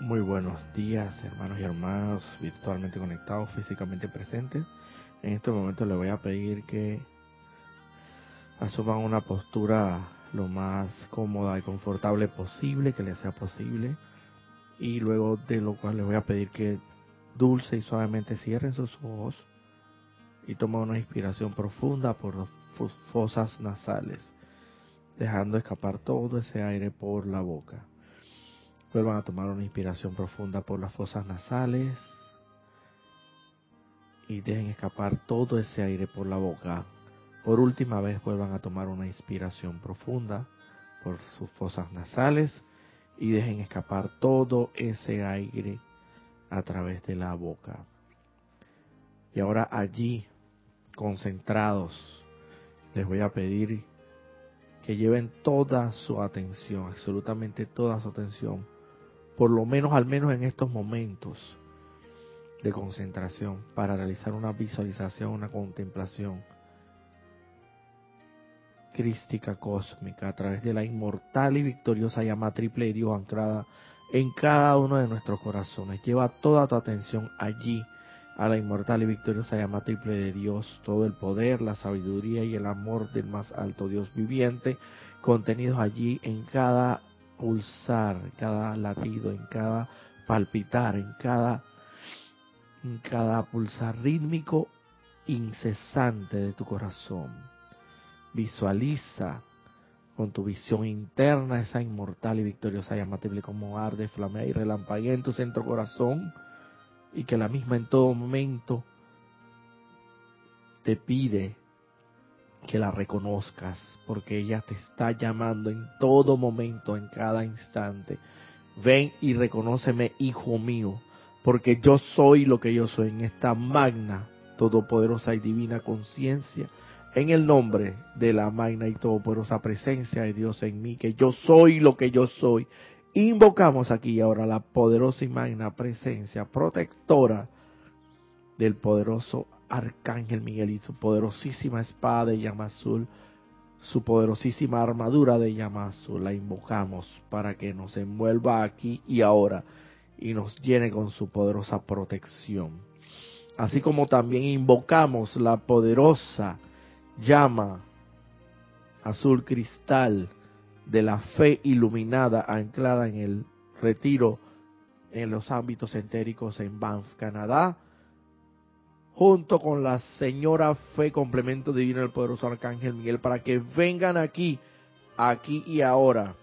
Muy buenos días, hermanos y hermanas, virtualmente conectados, físicamente presentes. En este momento les voy a pedir que asuman una postura lo más cómoda y confortable posible, que les sea posible. Y luego de lo cual les voy a pedir que dulce y suavemente cierren sus ojos y tomen una inspiración profunda por las fosas nasales, dejando escapar todo ese aire por la boca. Vuelvan a tomar una inspiración profunda por las fosas nasales y dejen escapar todo ese aire por la boca. Por última vez vuelvan a tomar una inspiración profunda por sus fosas nasales y dejen escapar todo ese aire a través de la boca. Y ahora allí, concentrados, les voy a pedir que lleven toda su atención, absolutamente toda su atención, por lo menos al menos en estos momentos de concentración, para realizar una visualización, una contemplación crística cósmica a través de la inmortal y victoriosa llama triple de Dios anclada en cada uno de nuestros corazones. Lleva toda tu atención allí, a la inmortal y victoriosa llama triple de Dios, todo el poder, la sabiduría y el amor del más alto Dios viviente, contenidos allí en cada pulsar, cada latido, en cada palpitar, en cada, en cada pulsar rítmico incesante de tu corazón. Visualiza con tu visión interna esa inmortal y victoriosa llama triple como arde, flamea y relampaguea en tu centro corazón y que la misma en todo momento te pide que la reconozcas, porque ella te está llamando en todo momento, en cada instante. Ven y reconóceme, hijo mío, porque yo soy lo que yo soy en esta magna, todopoderosa y divina conciencia, en el nombre de la magna y todopoderosa presencia de Dios en mí, que yo soy lo que yo soy. Invocamos aquí ahora la poderosa y magna presencia protectora del poderoso Arcángel Miguel y su poderosísima espada de llama azul, su poderosísima armadura de llama azul. La invocamos para que nos envuelva aquí y ahora y nos llene con su poderosa protección. Así como también invocamos la poderosa llama azul cristal de la fe iluminada anclada en el retiro en los ámbitos entéricos en Banff, Canadá, junto con la señora fe complemento divino del poderoso arcángel Miguel para que vengan aquí, aquí y ahora,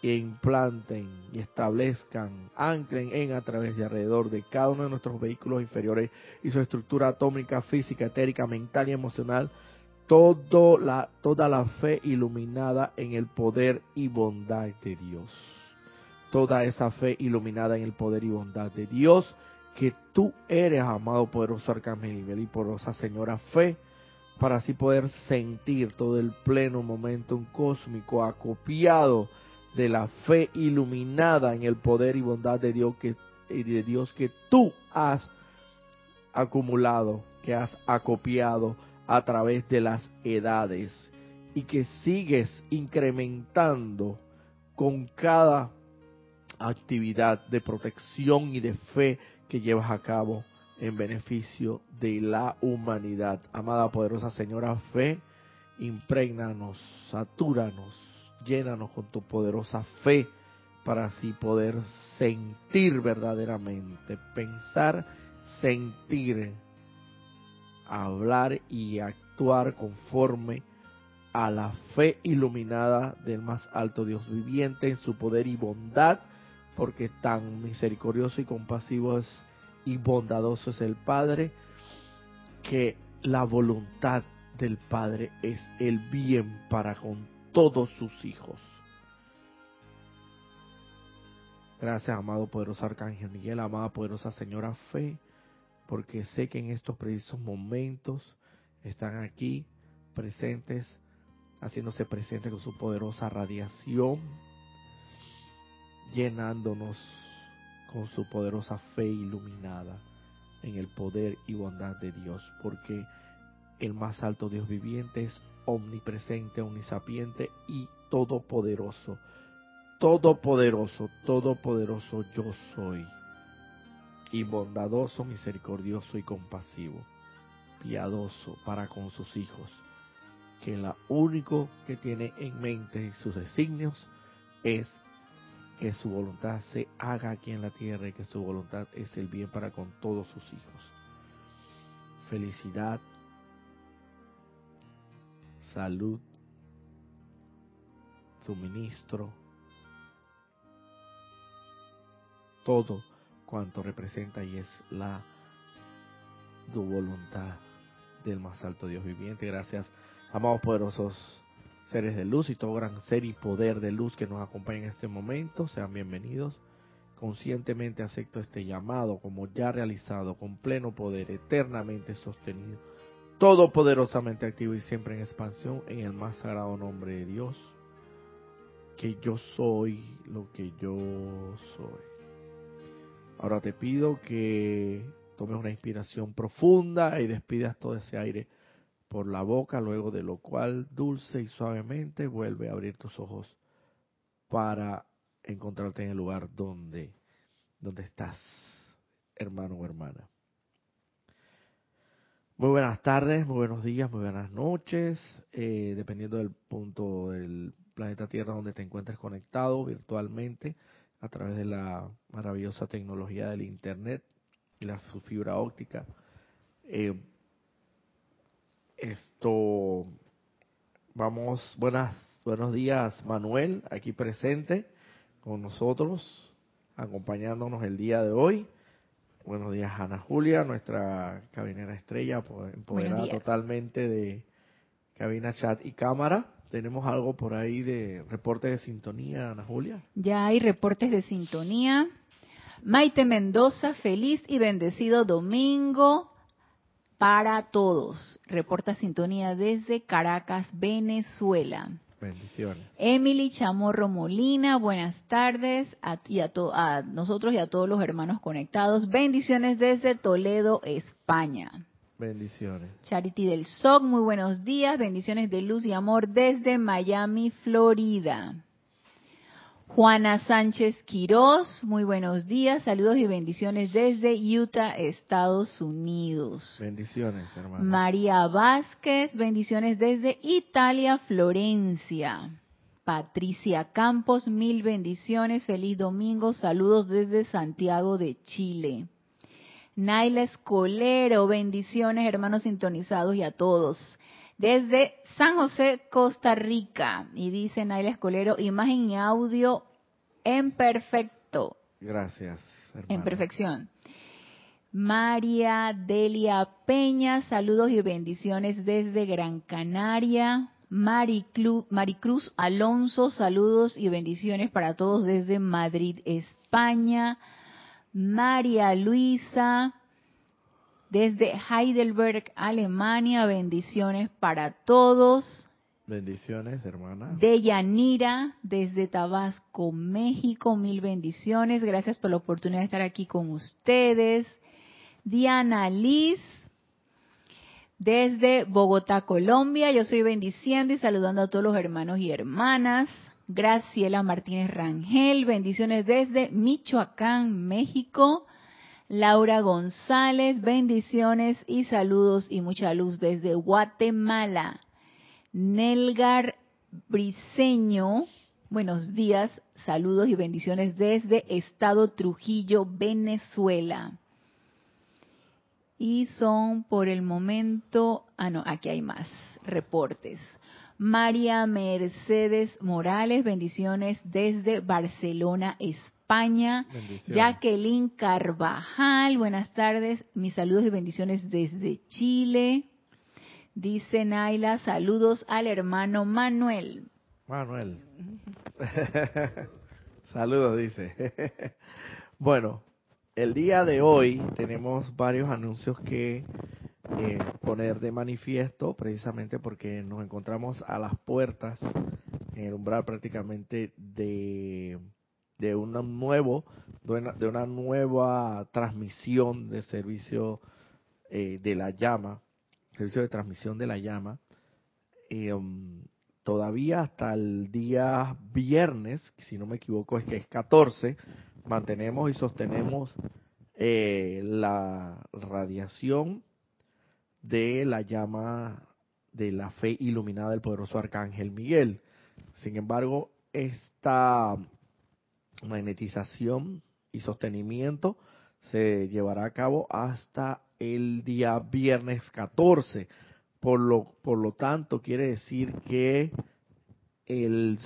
e implanten y establezcan, anclen en a través de alrededor de cada uno de nuestros vehículos inferiores y su estructura atómica, física, etérica, mental y emocional, la, toda la fe iluminada en el poder y bondad de Dios. Toda esa fe iluminada en el poder y bondad de Dios que tú eres, amado poderoso Arcángel y poderosa Señora Fe, para así poder sentir todo el pleno momento cósmico acopiado de la fe iluminada en el poder y bondad de Dios que, de Dios que tú has acumulado, que has acopiado a través de las edades y que sigues incrementando con cada actividad de protección y de fe que llevas a cabo en beneficio de la humanidad. Amada poderosa Señora Fe, impregnanos, satúranos, llénanos con tu poderosa fe para así poder sentir verdaderamente, pensar, sentir, hablar y actuar conforme a la fe iluminada del más alto Dios viviente en su poder y bondad porque tan misericordioso y compasivo es y bondadoso es el Padre, que la voluntad del Padre es el bien para con todos sus hijos. Gracias, amado poderoso Arcángel Miguel, amada poderosa Señora Fe, porque sé que en estos precisos momentos están aquí presentes, haciéndose presentes con su poderosa radiación llenándonos con su poderosa fe iluminada en el poder y bondad de Dios, porque el más alto Dios viviente es omnipresente, omnisapiente y todopoderoso. todopoderoso, todopoderoso yo soy, y bondadoso, misericordioso y compasivo, piadoso para con sus hijos, que lo único que tiene en mente sus designios es que su voluntad se haga aquí en la tierra y que su voluntad es el bien para con todos sus hijos. Felicidad, salud, suministro, todo cuanto representa y es la tu voluntad del más alto Dios viviente. Gracias, amados poderosos seres de luz y todo gran ser y poder de luz que nos acompaña en este momento. Sean bienvenidos. Conscientemente acepto este llamado como ya realizado, con pleno poder, eternamente sostenido, todopoderosamente activo y siempre en expansión en el más sagrado nombre de Dios, que yo soy lo que yo soy. Ahora te pido que tomes una inspiración profunda y despidas todo ese aire por la boca, luego de lo cual dulce y suavemente vuelve a abrir tus ojos para encontrarte en el lugar donde, donde estás, hermano o hermana. Muy buenas tardes, muy buenos días, muy buenas noches, eh, dependiendo del punto del planeta Tierra donde te encuentres conectado virtualmente a través de la maravillosa tecnología del Internet y la su fibra óptica. Eh, esto, vamos, buenas, buenos días Manuel, aquí presente con nosotros, acompañándonos el día de hoy. Buenos días Ana Julia, nuestra cabinera estrella, empoderada totalmente de cabina, chat y cámara. Tenemos algo por ahí de reporte de sintonía, Ana Julia. Ya hay reportes de sintonía. Maite Mendoza, feliz y bendecido domingo para todos. Reporta sintonía desde Caracas, Venezuela. Bendiciones. Emily Chamorro Molina, buenas tardes a, y a, a nosotros y a todos los hermanos conectados. Bendiciones desde Toledo, España. Bendiciones. Charity del SOC, muy buenos días. Bendiciones de luz y amor desde Miami, Florida. Juana Sánchez Quirós, muy buenos días, saludos y bendiciones desde Utah, Estados Unidos. Bendiciones, hermano. María Vázquez, bendiciones desde Italia, Florencia. Patricia Campos, mil bendiciones, feliz domingo, saludos desde Santiago de Chile. Naila Escolero, bendiciones, hermanos sintonizados y a todos. Desde San José, Costa Rica. Y dice Naila Escolero, imagen y audio en perfecto. Gracias. En perfección. María Delia Peña, saludos y bendiciones desde Gran Canaria. Maricruz Alonso, saludos y bendiciones para todos desde Madrid, España. María Luisa, desde Heidelberg, Alemania, bendiciones para todos. Bendiciones, hermana. De Yanira, desde Tabasco, México, mil bendiciones. Gracias por la oportunidad de estar aquí con ustedes. Diana Liz, desde Bogotá, Colombia. Yo soy bendiciendo y saludando a todos los hermanos y hermanas. Graciela Martínez Rangel, bendiciones desde Michoacán, México. Laura González, bendiciones y saludos y mucha luz desde Guatemala. Nelgar Briseño, buenos días, saludos y bendiciones desde Estado Trujillo, Venezuela. Y son por el momento, ah no, aquí hay más reportes. María Mercedes Morales, bendiciones desde Barcelona, España. España. Jacqueline Carvajal, buenas tardes. Mis saludos y bendiciones desde Chile. Dice Naila, saludos al hermano Manuel. Manuel. saludos, dice. bueno, el día de hoy tenemos varios anuncios que eh, poner de manifiesto, precisamente porque nos encontramos a las puertas, en el umbral prácticamente de de un nuevo de una, nueva transmisión de servicio eh, de la llama servicio de transmisión de la llama um, todavía hasta el día viernes, si no me equivoco es que es 14, mantenemos y sostenemos eh, la radiación de la llama de la fe iluminada del poderoso arcángel Miguel. Sin embargo, esta magnetización y sostenimiento se llevará a cabo hasta el día viernes 14. Por lo, por lo tanto, quiere decir que el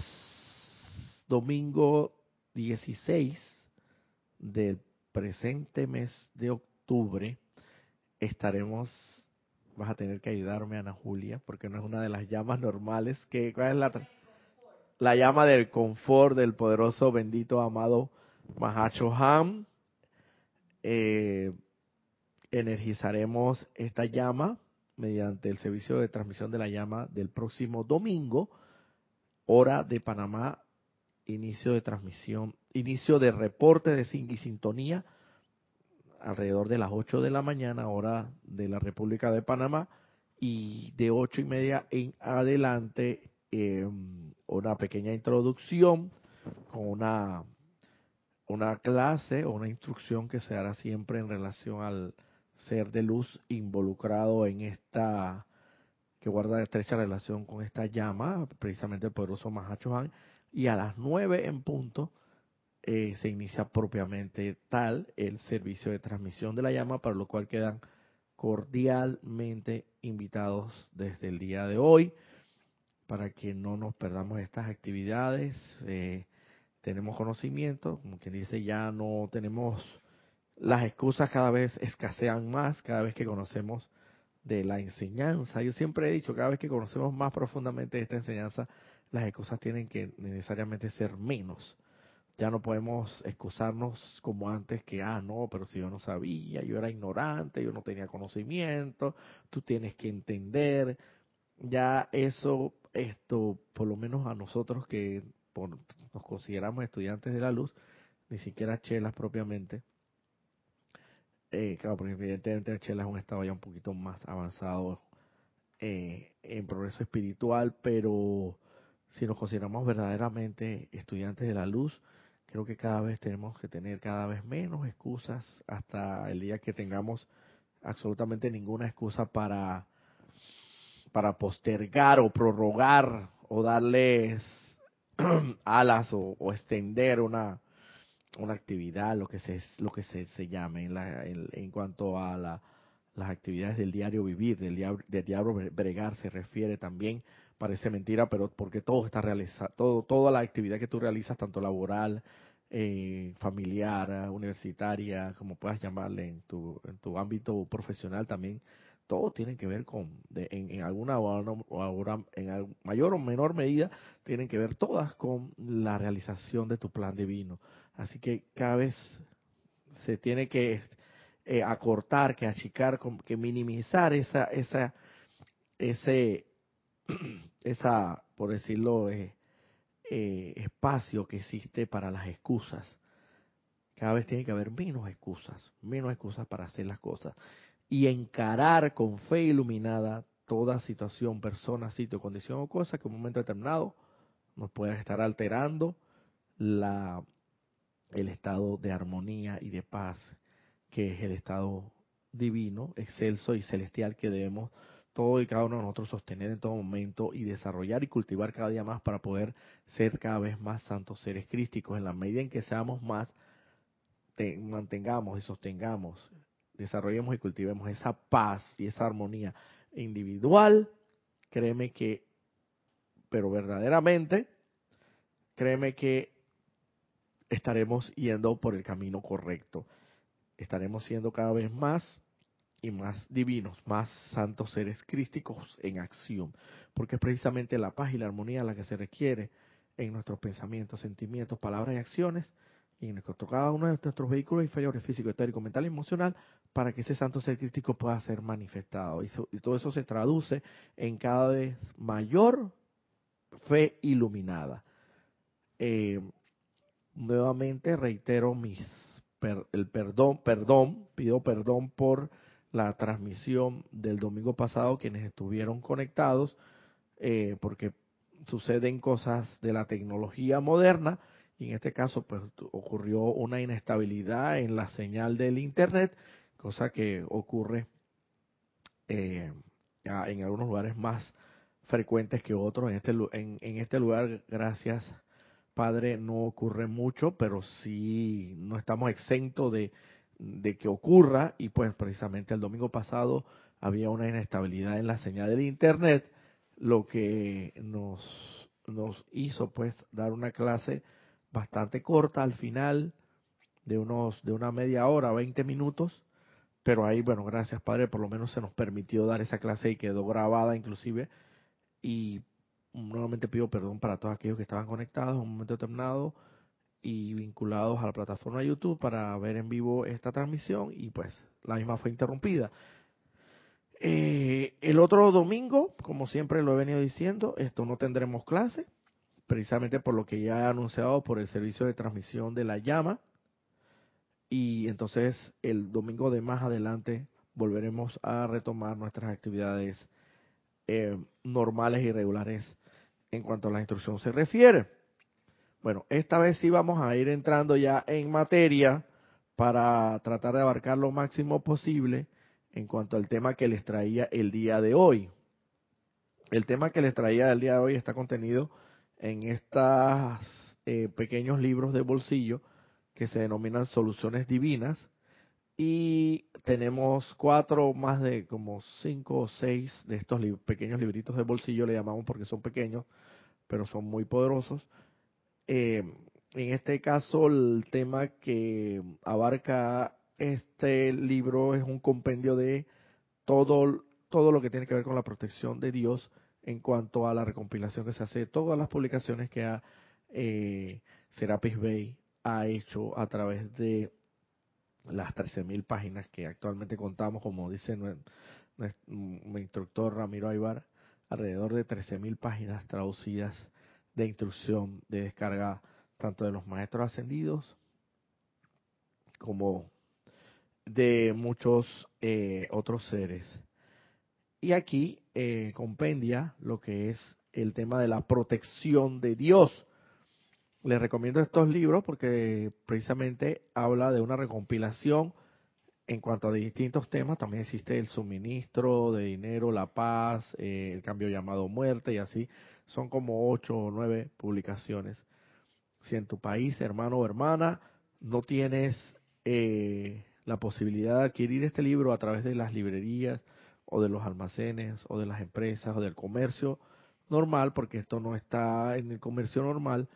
domingo 16 del presente mes de octubre estaremos vas a tener que ayudarme Ana Julia porque no es una de las llamas normales que cuál es la la llama del confort del poderoso bendito amado Mahacho Ham. Eh, energizaremos esta llama mediante el servicio de transmisión de la llama del próximo domingo, hora de Panamá, inicio de transmisión, inicio de reporte de y sintonía alrededor de las 8 de la mañana, hora de la República de Panamá, y de ocho y media en adelante em, una pequeña introducción con una una clase o una instrucción que se hará siempre en relación al ser de luz involucrado en esta, que guarda estrecha relación con esta llama, precisamente el poderoso Mahacho Han, y a las nueve en punto eh, se inicia propiamente tal el servicio de transmisión de la llama, para lo cual quedan cordialmente invitados desde el día de hoy para que no nos perdamos estas actividades. Eh, tenemos conocimiento, como quien dice, ya no tenemos, las excusas cada vez escasean más, cada vez que conocemos de la enseñanza. Yo siempre he dicho, cada vez que conocemos más profundamente esta enseñanza, las excusas tienen que necesariamente ser menos. Ya no podemos excusarnos como antes que, ah, no, pero si yo no sabía, yo era ignorante, yo no tenía conocimiento, tú tienes que entender. Ya eso, esto, por lo menos a nosotros que nos consideramos estudiantes de la luz, ni siquiera chelas propiamente. Eh, claro, porque evidentemente Chela es un estado ya un poquito más avanzado eh, en progreso espiritual, pero si nos consideramos verdaderamente estudiantes de la luz, creo que cada vez tenemos que tener cada vez menos excusas hasta el día que tengamos absolutamente ninguna excusa para para postergar o prorrogar o darles alas o, extender una, una actividad, lo que se, lo que se, se llame en, la, en, cuanto a la, las actividades del diario vivir, del diario, del diario bregar, se refiere también, parece mentira, pero porque todo está realizado, todo, toda la actividad que tú realizas, tanto laboral, eh, familiar, universitaria, como puedas llamarle en tu, en tu ámbito profesional también, todo tiene que ver con, en, alguna o ahora, en mayor o menor medida, tienen que ver todas con la realización de tu plan divino. Así que cada vez se tiene que eh, acortar, que achicar, que minimizar esa, esa, ese, esa, por decirlo, eh, eh, espacio que existe para las excusas. Cada vez tiene que haber menos excusas, menos excusas para hacer las cosas y encarar con fe iluminada toda situación, persona, sitio, condición o cosa que en un momento determinado nos pueda estar alterando la, el estado de armonía y de paz, que es el estado divino, excelso y celestial que debemos todo y cada uno de nosotros sostener en todo momento y desarrollar y cultivar cada día más para poder ser cada vez más santos seres crísticos. En la medida en que seamos más, mantengamos y sostengamos desarrollemos y cultivemos esa paz y esa armonía individual, créeme que, pero verdaderamente, créeme que estaremos yendo por el camino correcto. Estaremos siendo cada vez más y más divinos, más santos seres crísticos en acción, porque es precisamente la paz y la armonía la que se requiere en nuestros pensamientos, sentimientos, palabras y acciones, cada uno de nuestros vehículos inferiores, físico, etérico, mental y emocional, para que ese santo ser crítico pueda ser manifestado. Y, todo eso se traduce en cada vez mayor fe iluminada. Eh, nuevamente reitero mis el perdón, perdón, pido perdón por la transmisión del domingo pasado quienes estuvieron conectados, eh, porque suceden cosas de la tecnología moderna y en este caso pues ocurrió una inestabilidad en la señal del internet, cosa que ocurre eh, en algunos lugares más frecuentes que otros. En este, en, este lugar, gracias Padre, no ocurre mucho, pero sí no estamos exentos de, de que ocurra y pues precisamente el domingo pasado había una inestabilidad en la señal del internet, lo que nos, nos hizo pues dar una clase bastante corta al final de unos de una media hora, 20 minutos, pero ahí bueno, gracias Padre, por lo menos se nos permitió dar esa clase y quedó grabada inclusive y nuevamente pido perdón para todos aquellos que estaban conectados en un momento determinado y vinculados a la plataforma de YouTube para ver en vivo esta transmisión y pues la misma fue interrumpida. Eh, el otro domingo, como siempre lo he venido diciendo, esto no tendremos clase, precisamente por lo que ya he anunciado por el servicio de transmisión de la llama. Y entonces el domingo de más adelante volveremos a retomar nuestras actividades eh, normales y regulares en cuanto a la instrucción se refiere. Bueno, esta vez sí vamos a ir entrando ya en materia para tratar de abarcar lo máximo posible en cuanto al tema que les traía el día de hoy. El tema que les traía el día de hoy está contenido en estos eh, pequeños libros de bolsillo que se denominan soluciones divinas. Y tenemos cuatro más de como cinco o seis de estos pequeños libritos de bolsillo le llamamos porque son pequeños pero son muy poderosos. Eh, en este caso el tema que abarca este libro es un compendio de todo todo lo que tiene que ver con la protección de Dios en cuanto a la recompilación que se hace de todas las publicaciones que ha, eh, Serapis Bay ha hecho a través de las 13.000 páginas que actualmente contamos, como dice mi instructor Ramiro Aybar, alrededor de 13.000 páginas traducidas de instrucción, de descarga, tanto de los maestros ascendidos como de muchos eh, otros seres. Y aquí eh, compendia lo que es el tema de la protección de Dios. Les recomiendo estos libros porque precisamente habla de una recompilación en cuanto a distintos temas. También existe el suministro de dinero, la paz, eh, el cambio llamado muerte y así. Son como ocho o nueve publicaciones. Si en tu país, hermano o hermana, no tienes eh, la posibilidad de adquirir este libro a través de las librerías, o de los almacenes o de las empresas o del comercio normal, porque esto no está en el comercio normal,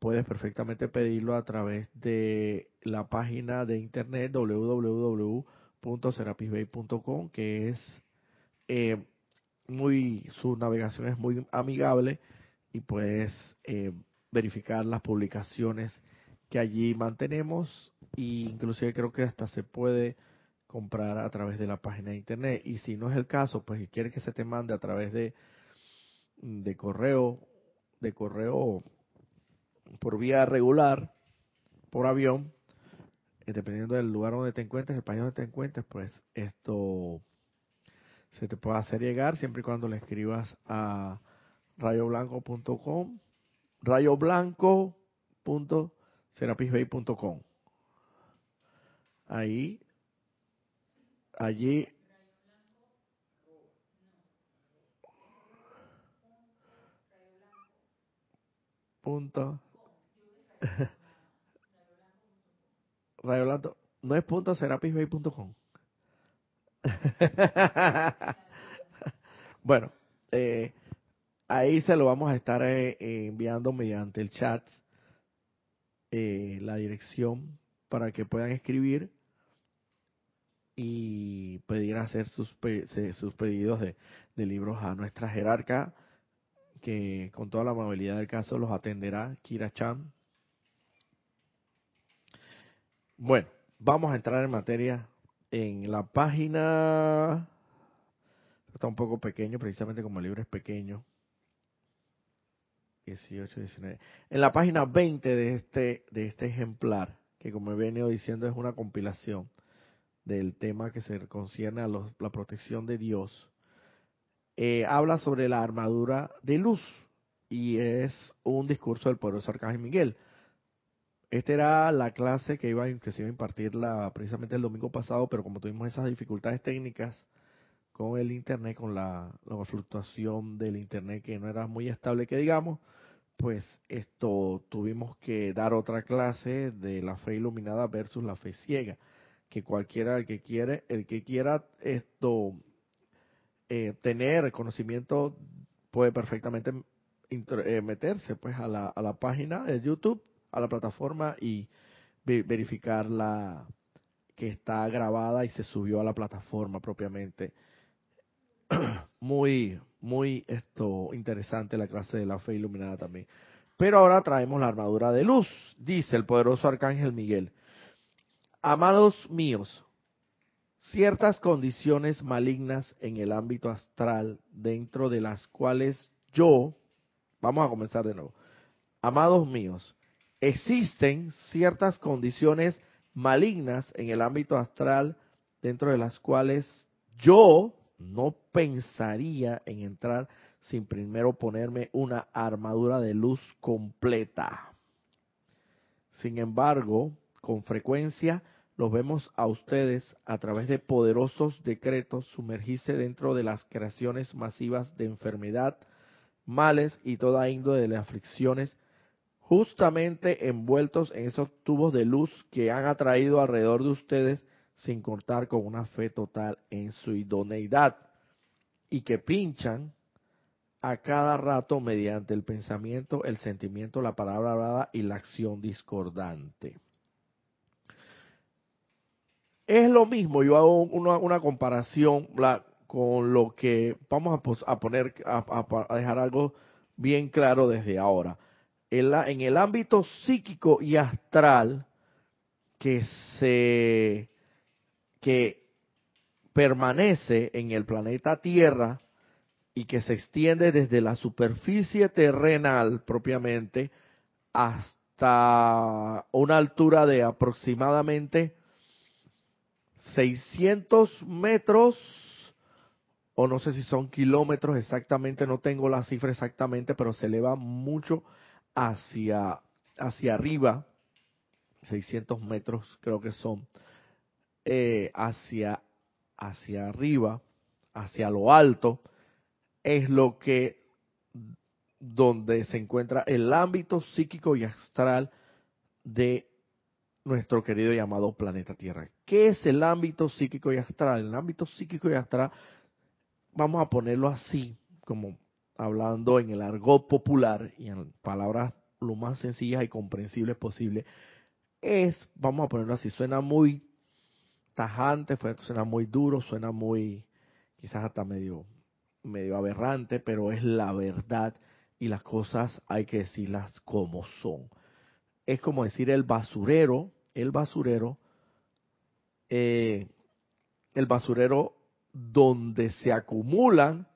puedes perfectamente pedirlo a través de la página de internet www.serapisbay.com, que es eh, muy, su navegación es muy amigable y puedes eh, verificar las publicaciones que allí mantenemos. E inclusive creo que hasta se puede comprar a través de la página de internet. Y si no es el caso, pues si quieres que se te mande a través de, de correo, de correo por vía regular, por avión, eh, dependiendo del lugar donde te encuentres, el país donde te encuentres, pues esto se te puede hacer llegar siempre y cuando le escribas a rayoblanco.com, rayoblanco.serapisbay.com. Ahí allí punto Rayo Blanco, no es punto serapisbay.com. bueno, eh, ahí se lo vamos a estar eh, enviando mediante el chat eh, la dirección para que puedan escribir y pedir hacer sus, sus pedidos de, libros a nuestra jerarca, que con toda la amabilidad del caso los atenderá Kira Chan. Bueno, vamos a entrar en materia en la página. Está un poco pequeño, precisamente como el libro es pequeño. 18, 19. En la página 20 de este, de este ejemplar, que como he venido diciendo es una compilación del tema que se concierne a la protección de Dios, eh, habla sobre la armadura de luz. y es un discurso del poderoso Arcángel Miguel. Esta era la clase que iba que se iba a impartir la, precisamente el domingo pasado, pero como tuvimos esas dificultades técnicas con el internet, con la, la fluctuación del internet que no era muy estable, que digamos, pues esto tuvimos que dar otra clase de la fe iluminada versus la fe ciega, que cualquiera el que quiere, el que quiera esto eh, tener conocimiento puede perfectamente eh, meterse pues a la, a la página de YouTube, a la plataforma y verificar la que está grabada y se subió a la plataforma propiamente. muy muy esto interesante la clase de la fe iluminada también. Pero ahora traemos la armadura de luz, dice el poderoso arcángel Miguel. Amados míos, ciertas condiciones malignas en el ámbito astral dentro de las cuales yo, vamos a comenzar de nuevo, amados míos, existen ciertas condiciones malignas en el ámbito astral dentro de las cuales yo no pensaría en entrar sin primero ponerme una armadura de luz completa. Sin embargo, con frecuencia los vemos a ustedes a través de poderosos decretos sumergirse dentro de las creaciones masivas de enfermedad, males y toda índole de aflicciones, justamente envueltos en esos tubos de luz que han atraído alrededor de ustedes sin contar con una fe total en su idoneidad y que pinchan a cada rato mediante el pensamiento, el sentimiento, la palabra hablada y la acción discordante. Es lo mismo, yo hago una, comparación con lo que vamos a, poner, a, dejar algo bien claro desde ahora. En, la, en el ámbito psíquico y astral, que se que permanece en el planeta Tierra y que se extiende desde la superficie terrenal propiamente hasta una altura de aproximadamente 600 metros o no sé si son kilómetros exactamente, no tengo la cifra exactamente, pero se eleva mucho hacia, hacia arriba, 600 metros creo que son, eh, hacia, hacia arriba, hacia lo alto, es lo que donde se encuentra el ámbito psíquico y astral de nuestro querido llamado planeta Tierra. ¿Qué es el ámbito psíquico y astral? El ámbito psíquico y astral, vamos a ponerlo así, como hablando en el argot popular y en palabras lo más sencillas y comprensibles posible, es, vamos a ponerlo así, suena muy tajante, suena muy duro, suena muy, quizás hasta medio, medio aberrante, pero es la verdad y las cosas hay que decirlas como son. Es como decir el basurero, el basurero, eh, el basurero donde se acumulan,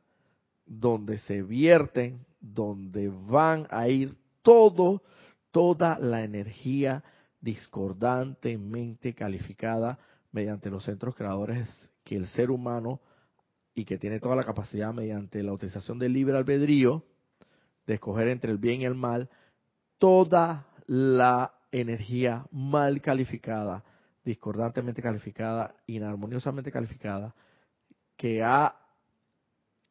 donde se vierten, donde van a ir todo, toda la energía discordantemente calificada mediante los centros creadores que el ser humano y que tiene toda la capacidad mediante la utilización del libre albedrío de escoger entre el bien y el mal, toda la energía mal calificada, discordantemente calificada, inarmoniosamente calificada, que ha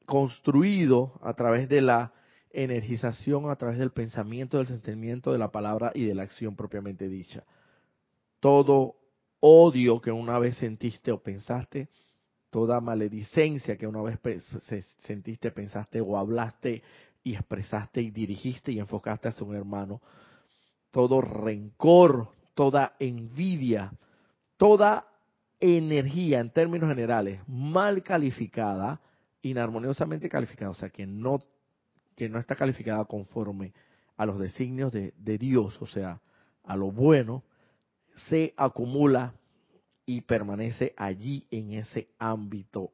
construido a través de la energización, a través del pensamiento, del sentimiento, de la palabra y de la acción propiamente dicha. Todo odio que una vez sentiste o pensaste, toda maledicencia que una vez sentiste, pensaste o hablaste y expresaste y dirigiste y enfocaste hacia un hermano, todo rencor, toda envidia, toda energía en términos generales mal calificada, inarmoniosamente calificada, o sea, que no, que no está calificada conforme a los designios de, de Dios, o sea, a lo bueno, se acumula y permanece allí en ese ámbito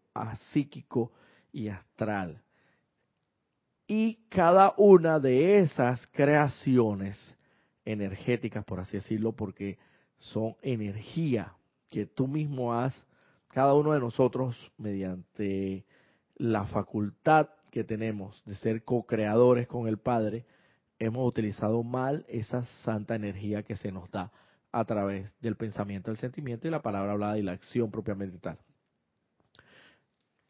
psíquico y astral. Y cada una de esas creaciones energéticas, por así decirlo, porque son energía que tú mismo has, cada uno de nosotros, mediante la facultad que tenemos de ser co-creadores con el Padre, hemos utilizado mal esa santa energía que se nos da a través del pensamiento, el sentimiento y la palabra hablada y la acción propiamente tal.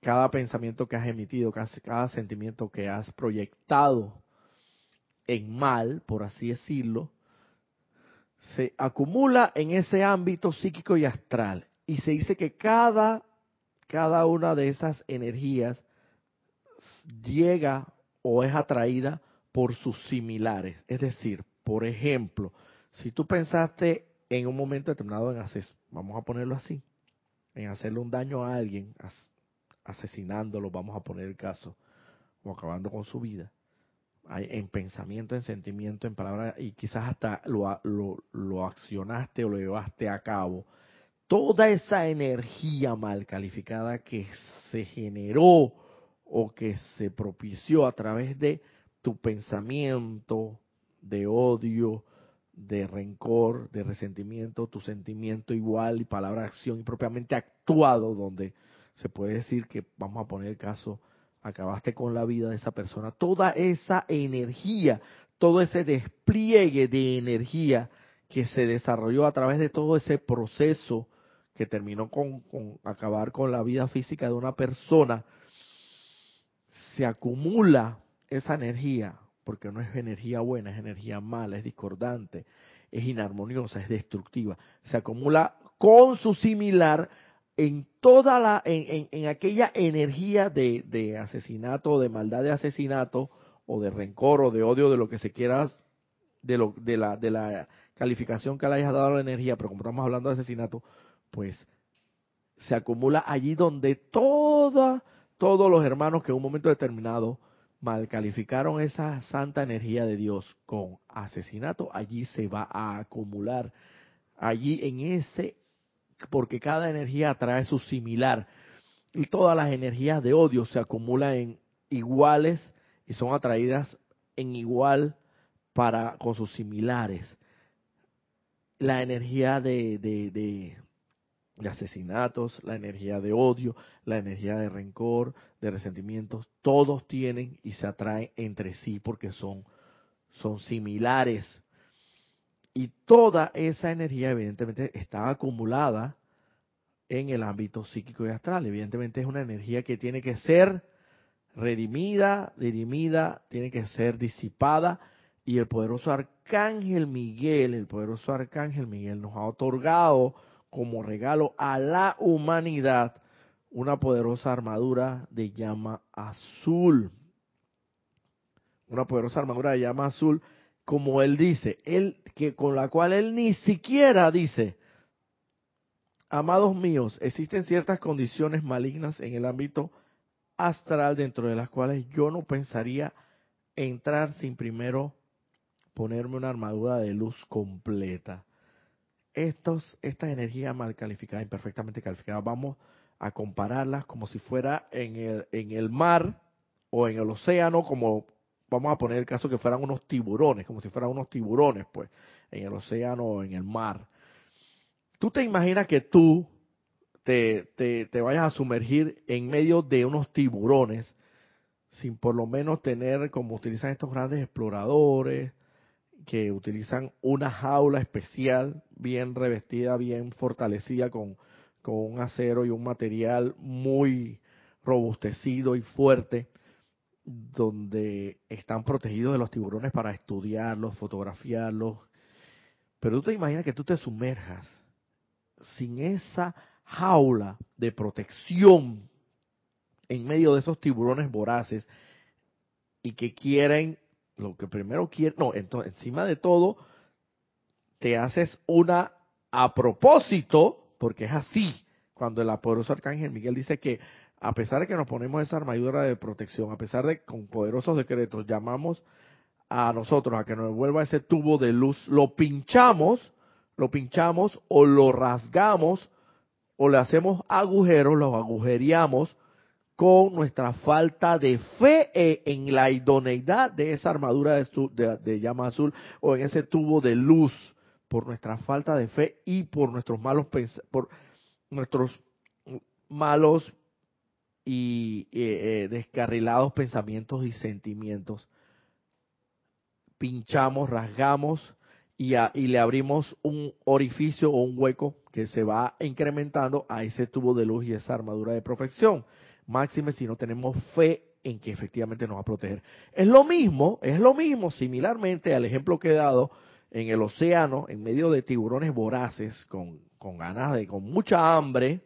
Cada pensamiento que has emitido, cada, sentimiento que has proyectado en mal, por así decirlo, se acumula en ese ámbito psíquico y astral. Y se dice que cada, cada una de esas energías llega o es atraída por sus similares. Es decir, por ejemplo, si tú pensaste en un momento determinado en hacer, vamos a ponerlo así, en hacerle un daño a alguien, asesinándolo, vamos a poner el caso, o acabando con su vida, en pensamiento, en sentimiento, en palabra, y quizás hasta lo, lo, lo accionaste o lo llevaste a cabo, toda esa energía mal calificada que se generó o que se propició a través de tu pensamiento de odio, de rencor, de resentimiento, tu sentimiento igual y palabra, acción y propiamente actuado, donde se puede decir que, vamos a poner el caso, acabaste con la vida de esa persona, toda esa energía, todo ese despliegue de energía que se desarrolló a través de todo ese proceso que terminó con, acabar con la vida física de una persona, se acumula esa energía porque no es energía buena, es energía mala, es discordante, es inarmoniosa, es destructiva. Se acumula con su similar en toda la, en, en, aquella energía de, de asesinato, de maldad de asesinato, o de rencor, o de odio, de lo que se quiera, de, lo, de, la, de la calificación que le hayas dado a la energía, pero como estamos hablando de asesinato, pues se acumula allí donde toda, todos los hermanos que en un momento determinado mal calificaron esa santa energía de Dios con asesinato, allí se va a acumular, allí en ese, porque cada energía atrae su similar, y todas las energías de odio se acumulan en iguales y son atraídas en igual para con sus similares. La energía de, asesinatos, la energía de odio, la energía de rencor, de resentimientos, todos tienen y se atraen entre sí porque son, son similares. Y toda esa energía evidentemente está acumulada en el ámbito psíquico y astral. Evidentemente es una energía que tiene que ser redimida, dirimida, tiene que ser disipada y el poderoso arcángel Miguel, el poderoso arcángel Miguel nos ha otorgado como regalo a la humanidad una poderosa armadura de llama azul. Una poderosa armadura de llama azul, como él dice, él que con la cual él ni siquiera dice, amados míos, existen ciertas condiciones malignas en el ámbito astral dentro de las cuales yo no pensaría entrar sin primero ponerme una armadura de luz completa estos, estas energías mal calificadas, imperfectamente calificadas, vamos a compararlas como si fuera en el, en el mar o en el océano, como vamos a poner el caso que fueran unos tiburones, como si fueran unos tiburones, pues, en el océano o en el mar. Tú te imaginas que tú te, te, te vayas a sumergir en medio de unos tiburones sin por lo menos tener, como utilizan estos grandes exploradores, que utilizan una jaula especial, bien revestida, bien fortalecida con, con un acero y un material muy robustecido y fuerte, donde están protegidos de los tiburones para estudiarlos, fotografiarlos. Pero tú te imaginas que tú te sumerjas sin esa jaula de protección en medio de esos tiburones voraces y que quieren lo que primero quiere, no, entonces, encima de todo, te haces una a propósito, porque es así, cuando el poderoso arcángel Miguel dice que a pesar de que nos ponemos esa armadura de protección, a pesar de con poderosos decretos llamamos a nosotros a que nos vuelva ese tubo de luz, lo pinchamos, lo pinchamos o lo rasgamos o le hacemos agujeros, lo agujereamos con nuestra falta de fe e en la idoneidad de esa armadura de, llama azul o en ese tubo de luz por nuestra falta de fe y por nuestros malos por nuestros malos y eh, eh, descarrilados pensamientos y sentimientos. Pinchamos, rasgamos y, y, le abrimos un orificio o un hueco que se va incrementando a ese tubo de luz y esa armadura de protección. Máxime si no tenemos fe en que efectivamente nos va a proteger. Es lo mismo, es lo mismo, similarmente al ejemplo que he dado en el océano, en medio de tiburones voraces, con, con ganas de, con mucha hambre,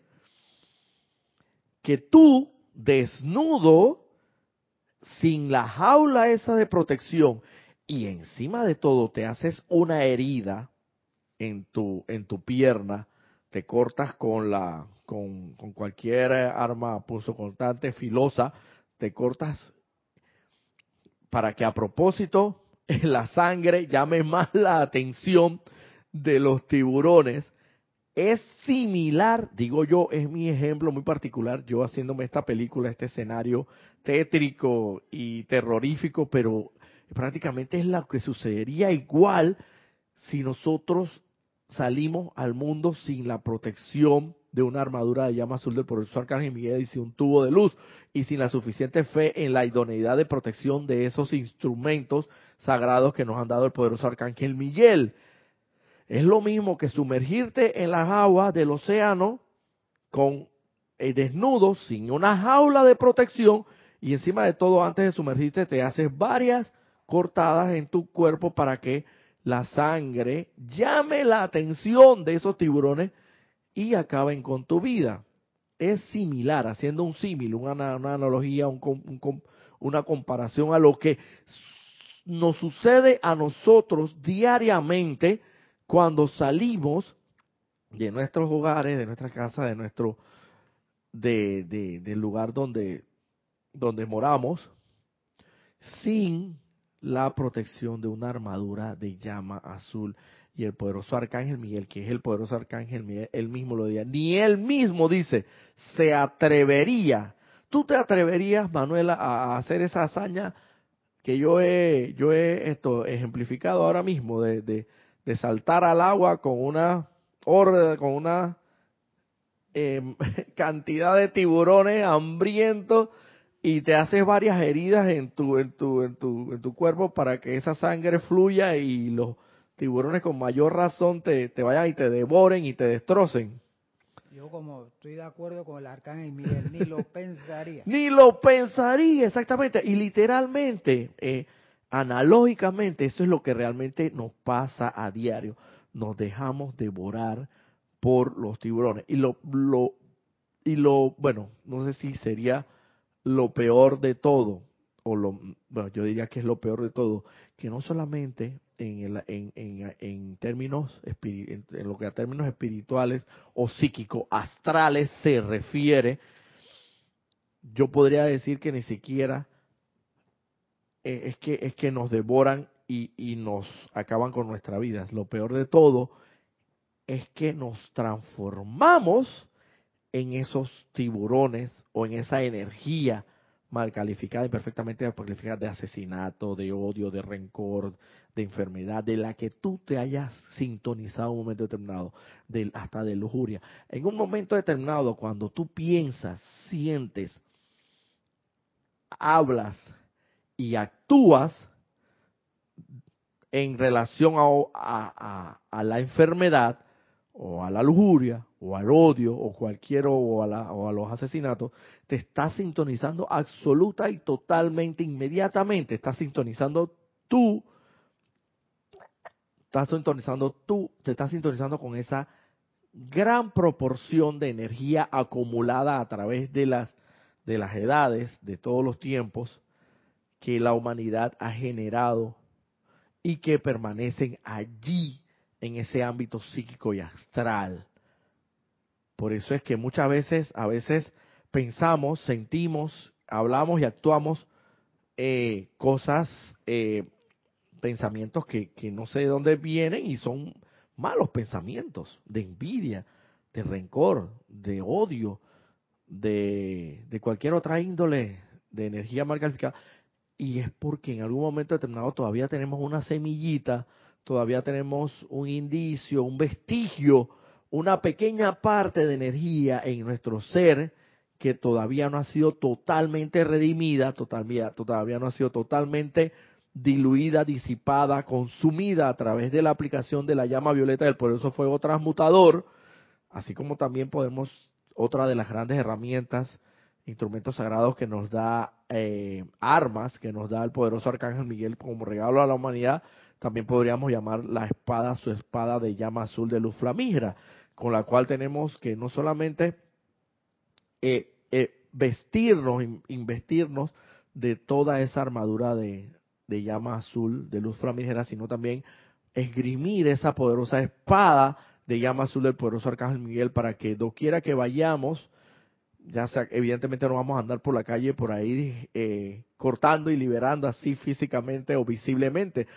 que tú, desnudo, sin la jaula esa de protección, y encima de todo te haces una herida en tu, en tu pierna, te cortas con la, con, con cualquier arma constante filosa, te cortas para que a propósito la sangre llame más la atención de los tiburones. Es similar, digo yo, es mi ejemplo muy particular, yo haciéndome esta película, este escenario tétrico y terrorífico, pero prácticamente es lo que sucedería igual si nosotros salimos al mundo sin la protección de una armadura de llama azul del profesor Arcángel Miguel y sin un tubo de luz y sin la suficiente fe en la idoneidad de protección de esos instrumentos sagrados que nos han dado el poderoso Arcángel Miguel. Es lo mismo que sumergirte en las aguas del océano con eh, desnudo, sin una jaula de protección y encima de todo antes de sumergirte te haces varias cortadas en tu cuerpo para que la sangre llame la atención de esos tiburones y acaben con tu vida. Es similar, haciendo un símil, una, analogía, una comparación a lo que nos sucede a nosotros diariamente cuando salimos de nuestros hogares, de nuestra casa, de nuestro, de, del lugar donde, donde moramos, sin la protección de una armadura de llama azul. Y el poderoso arcángel Miguel, que es el poderoso arcángel Miguel, él mismo lo dice, ni él mismo dice, se atrevería. ¿Tú te atreverías, Manuela, a hacer esa hazaña que yo he, yo he esto ejemplificado ahora mismo, de, de, saltar al agua con una orden, con una em, cantidad de tiburones hambrientos y te haces varias heridas en tu, en tu, en tu, en tu cuerpo para que esa sangre fluya y los tiburones con mayor razón te, te vayan y te devoren y te destrocen. Yo como estoy de acuerdo con el arcángel Miguel, ni lo pensaría. ni lo pensaría, exactamente. Y literalmente, eh, analógicamente, eso es lo que realmente nos pasa a diario. Nos dejamos devorar por los tiburones. Y lo, lo, y lo, bueno, no sé si sería lo peor de todo, o lo, bueno, yo diría que es lo peor de todo, que no solamente en, en, en, en términos, en, lo que a términos espirituales o psíquico astrales se refiere, yo podría decir que ni siquiera es, que, es que nos devoran y, y nos acaban con nuestra vida. Lo peor de todo es que nos transformamos en esos tiburones o en esa energía mal calificada y perfectamente calificada de asesinato, de odio, de rencor, de enfermedad, de la que tú te hayas sintonizado en un momento determinado, de, hasta de lujuria. En un momento determinado, cuando tú piensas, sientes, hablas y actúas en relación a, la enfermedad, o a la lujuria, o al odio, o cualquier, o a, o a los asesinatos, te estás sintonizando absoluta y totalmente, inmediatamente, estás sintonizando tú, estás sintonizando tú, te estás sintonizando con esa gran proporción de energía acumulada a través de las, de las edades, de todos los tiempos, que la humanidad ha generado y que permanecen allí en ese ámbito psíquico y astral. Por eso es que muchas veces, a veces pensamos, sentimos, hablamos y actuamos eh, cosas, eh, pensamientos que, no sé de dónde vienen y son malos pensamientos, de envidia, de rencor, de odio, de, de cualquier otra índole de energía mal calificada. Y es porque en algún momento determinado todavía tenemos una semillita todavía tenemos un indicio, un vestigio, una pequeña parte de energía en nuestro ser que todavía no ha sido totalmente redimida, todavía, todavía no ha sido totalmente diluida, disipada, consumida a través de la aplicación de la llama violeta del poderoso fuego transmutador, así como también podemos, otra de las grandes herramientas, instrumentos sagrados que nos da eh, armas, que nos da el poderoso Arcángel Miguel como regalo a la humanidad, también podríamos llamar la espada su espada de llama azul de luz flamígera, con la cual tenemos que no solamente eh, eh, vestirnos, investirnos de toda esa armadura de, llama azul, de luz flamígera, sino también esgrimir esa poderosa espada de llama azul del poderoso Arcángel Miguel para que doquiera que vayamos, ya sea, evidentemente no vamos a andar por la calle por ahí eh, cortando y liberando así físicamente o visiblemente,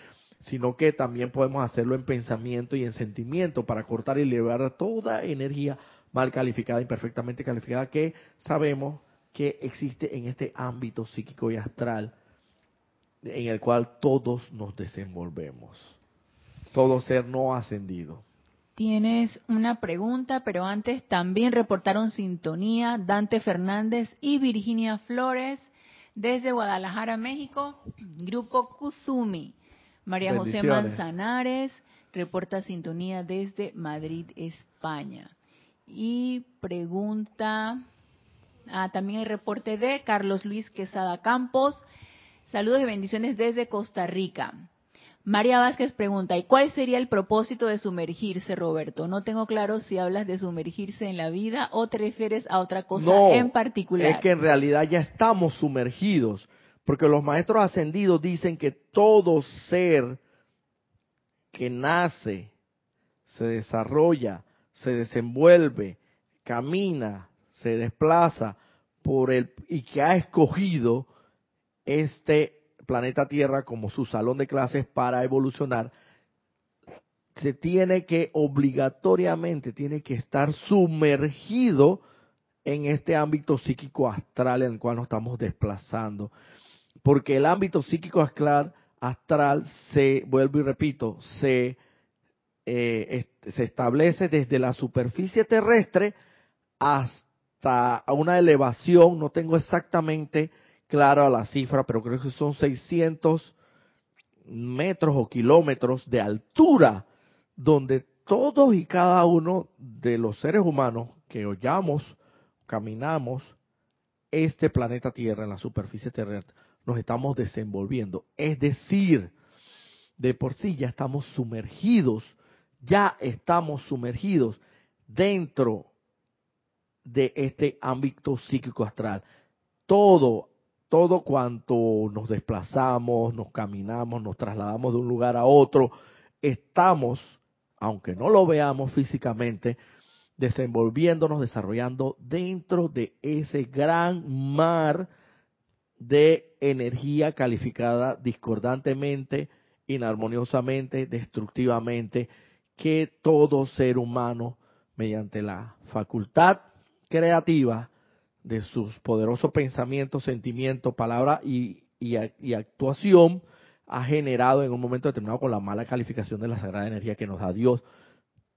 sino que también podemos hacerlo en pensamiento y en sentimiento para cortar y liberar toda energía mal calificada, imperfectamente calificada, que sabemos que existe en este ámbito psíquico y astral en el cual todos nos desenvolvemos. Todo ser no ascendido. Tienes una pregunta, pero antes también reportaron sintonía Dante Fernández y Virginia Flores desde Guadalajara, México, Grupo Kuzumi. María José Manzanares reporta sintonía desde Madrid, España. Y pregunta, ah, también el reporte de Carlos Luis Quesada Campos. Saludos y bendiciones desde Costa Rica. María Vázquez pregunta, ¿y cuál sería el propósito de sumergirse, Roberto? No tengo claro si hablas de sumergirse en la vida o te refieres a otra cosa en particular. Es que en realidad ya estamos sumergidos, porque los maestros ascendidos dicen que todo ser que nace, se desarrolla, se desenvuelve, camina, se desplaza por el y que ha escogido este planeta Tierra como su salón de clases para evolucionar, se tiene que obligatoriamente tiene que estar sumergido en este ámbito psíquico astral en el cual nos estamos desplazando, porque el ámbito psíquico astral se vuelvo y repito, se eh, se establece desde la superficie terrestre hasta una elevación, no tengo exactamente clara la cifra, pero creo que son 600 metros o kilómetros de altura, donde todos y cada uno de los seres humanos que hollamos, caminamos este planeta Tierra en la superficie terrestre, nos estamos desenvolviendo. Es decir, de por sí ya estamos sumergidos ya estamos sumergidos dentro de este ámbito psíquico astral. Todo, todo cuanto nos desplazamos, nos caminamos, nos trasladamos de un lugar a otro, estamos, aunque no lo veamos físicamente, desenvolviéndonos, desarrollando dentro de ese gran mar de energía calificada discordantemente, inarmoniosamente, destructivamente, que todo ser humano, mediante la facultad creativa de sus poderosos pensamientos, sentimientos, palabras y, actuación, ha generado en un momento determinado con la mala calificación de la sagrada energía que nos da Dios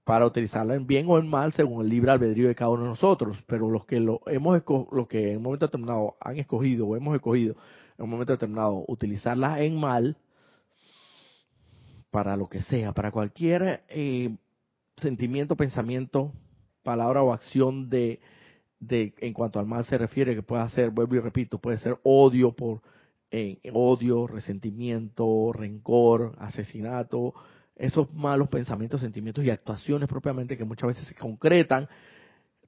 para utilizarla en bien o en mal según el libre albedrío de cada uno de nosotros. Pero los que lo hemos los que en un momento determinado han escogido o hemos escogido en un momento determinado utilizarla en mal, para lo que sea, para cualquier eh, sentimiento, pensamiento, palabra o acción de, de, en cuanto al mal se refiere, que puede ser, vuelvo y repito, puede ser odio por odio, resentimiento, rencor, asesinato, esos malos pensamientos, sentimientos y actuaciones propiamente que muchas veces se concretan,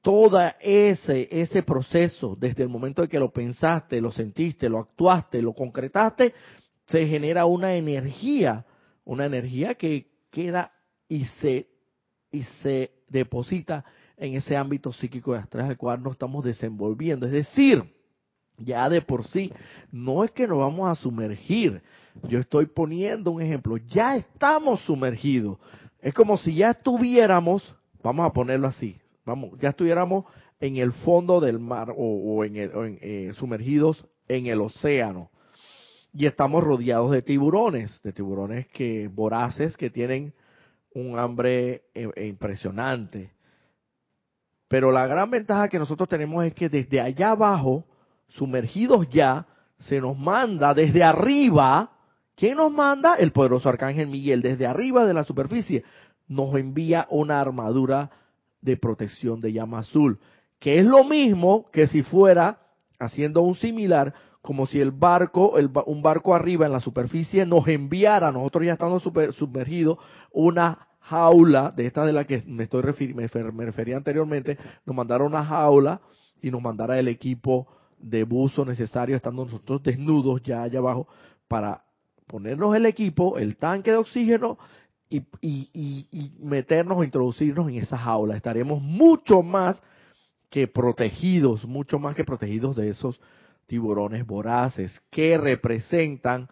todo ese, ese proceso, desde el momento de que lo pensaste, lo sentiste, lo actuaste, lo concretaste, se genera una energía una energía que queda y se, y se deposita en ese ámbito psíquico de astral al cual nos estamos desenvolviendo. Es decir, ya de por sí, no es que nos vamos a sumergir. Yo estoy poniendo un ejemplo, ya estamos sumergidos. Es como si ya estuviéramos, vamos a ponerlo así, vamos, ya estuviéramos en el fondo del mar o, en, el, eh, sumergidos en el océano y estamos rodeados de tiburones, de tiburones que voraces que tienen un hambre eh, impresionante. Pero la gran ventaja que nosotros tenemos es que desde allá abajo, sumergidos ya, se nos manda desde arriba. ¿Quién nos manda? El poderoso arcángel Miguel. Desde arriba de la superficie nos envía una armadura de protección de llama azul, que es lo mismo que si fuera haciendo un similar, como si el barco, un barco arriba en la superficie nos enviara, nosotros ya estamos sumergidos, una jaula, de esta de la que me estoy me, me refería anteriormente, nos mandara una jaula y nos mandara el equipo de buzo necesario, estando nosotros desnudos ya allá abajo, para ponernos el equipo, el tanque de oxígeno y, y, y, meternos, introducirnos en esa jaula. Estaremos mucho más que protegidos, mucho más que protegidos de esos tiburones voraces que representan,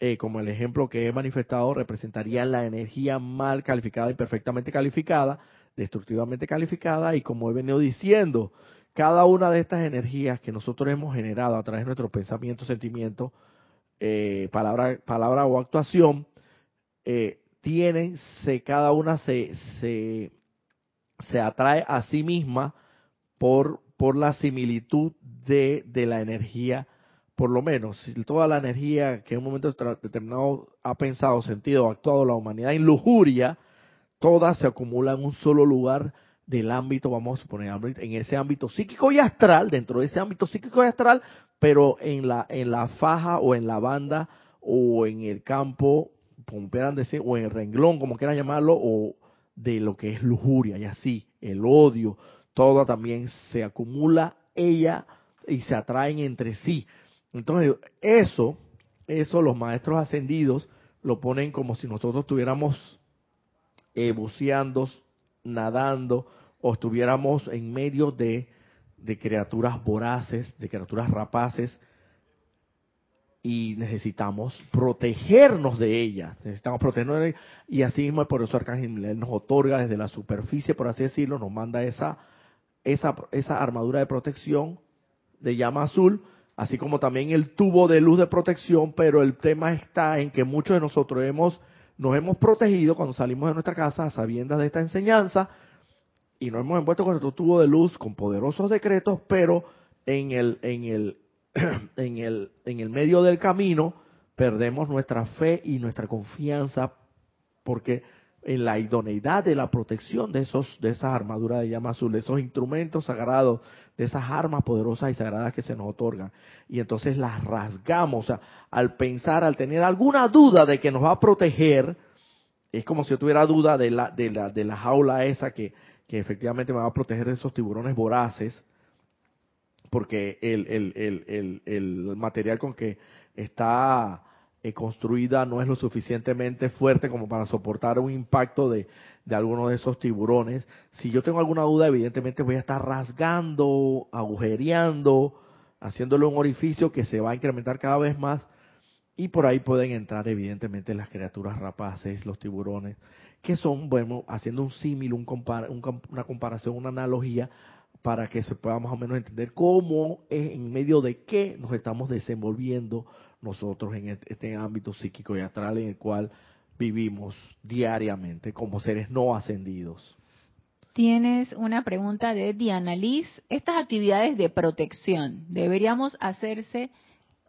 eh, como el ejemplo que he manifestado, representarían la energía mal calificada y perfectamente calificada, destructivamente calificada, y como he venido diciendo, cada una de estas energías que nosotros hemos generado a través de nuestros pensamientos, sentimientos, eh, palabra, palabra o actuación, eh, tienen, se, cada una se, se, se atrae a sí misma por, por la similitud de, de la energía, por lo menos, toda la energía que en un momento determinado ha pensado, sentido, actuado la humanidad en lujuria, toda se acumula en un solo lugar del ámbito, vamos a suponer, en ese ámbito psíquico y astral, dentro de ese ámbito psíquico y astral, pero en la, en la faja o en la banda o en el campo como decir, o en el renglón, como quieran llamarlo, o de lo que es lujuria, y así, el odio, todo también se acumula ella y se atraen entre sí. Entonces, eso, eso los maestros ascendidos lo ponen como si nosotros estuviéramos eh, buceando, nadando, o estuviéramos en medio de, de criaturas voraces, de criaturas rapaces, y necesitamos protegernos de ella, necesitamos protegernos de ella, y así mismo por eso Arcángel nos otorga desde la superficie, por así decirlo, nos manda esa, esa, esa armadura de protección de llama azul, así como también el tubo de luz de protección, pero el tema está en que muchos de nosotros hemos, nos hemos protegido cuando salimos de nuestra casa a sabiendas de esta enseñanza, y nos hemos envuelto con nuestro tubo de luz con poderosos decretos, pero en el, en el, en el, en el medio del camino perdemos nuestra fe y nuestra confianza porque en la idoneidad de la protección de esos de esas armaduras de llama azul, de esos instrumentos sagrados, de esas armas poderosas y sagradas que se nos otorgan. Y entonces las rasgamos, o sea, al pensar, al tener alguna duda de que nos va a proteger, es como si yo tuviera duda de la de la de la jaula esa que que efectivamente me va a proteger de esos tiburones voraces porque el, el, el, el material con que está construida no es lo suficientemente fuerte como para soportar un impacto de, de alguno de esos tiburones. Si yo tengo alguna duda, evidentemente voy a estar rasgando, agujereando, haciéndole un orificio que se va a incrementar cada vez más. Y por ahí pueden entrar, evidentemente, las criaturas rapaces, los tiburones, que son, bueno, haciendo un símil, un una comparación, una analogía para que se pueda más o menos entender cómo, en medio de qué nos estamos desenvolviendo nosotros en este, ámbito psíquico y astral en el cual vivimos diariamente como seres no ascendidos. Tienes una pregunta de Diana Liz. Estas actividades de protección, ¿deberíamos hacerse